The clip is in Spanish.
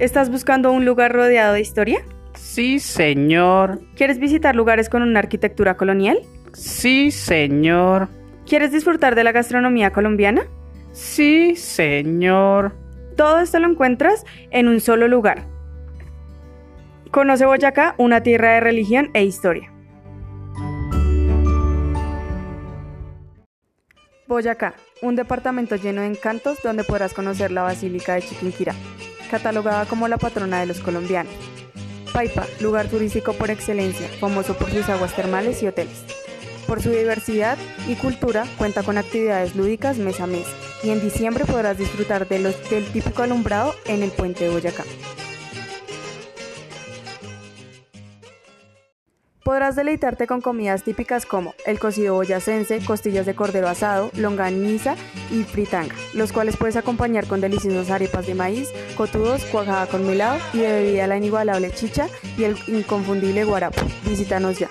¿Estás buscando un lugar rodeado de historia? Sí, señor. ¿Quieres visitar lugares con una arquitectura colonial? Sí, señor. ¿Quieres disfrutar de la gastronomía colombiana? Sí, señor. Todo esto lo encuentras en un solo lugar. Conoce Boyacá, una tierra de religión e historia. Boyacá, un departamento lleno de encantos donde podrás conocer la Basílica de Chiquinquirá, catalogada como la patrona de los colombianos. Paipa, lugar turístico por excelencia, famoso por sus aguas termales y hoteles. Por su diversidad y cultura, cuenta con actividades lúdicas mes a mes y en diciembre podrás disfrutar de los, del típico alumbrado en el puente de Boyacá. Podrás deleitarte con comidas típicas como el cocido boyacense, costillas de cordero asado, longaniza y fritanga, los cuales puedes acompañar con deliciosas arepas de maíz, cotudos, cuajada con melado y de bebida la inigualable chicha y el inconfundible guarapo. Visítanos ya.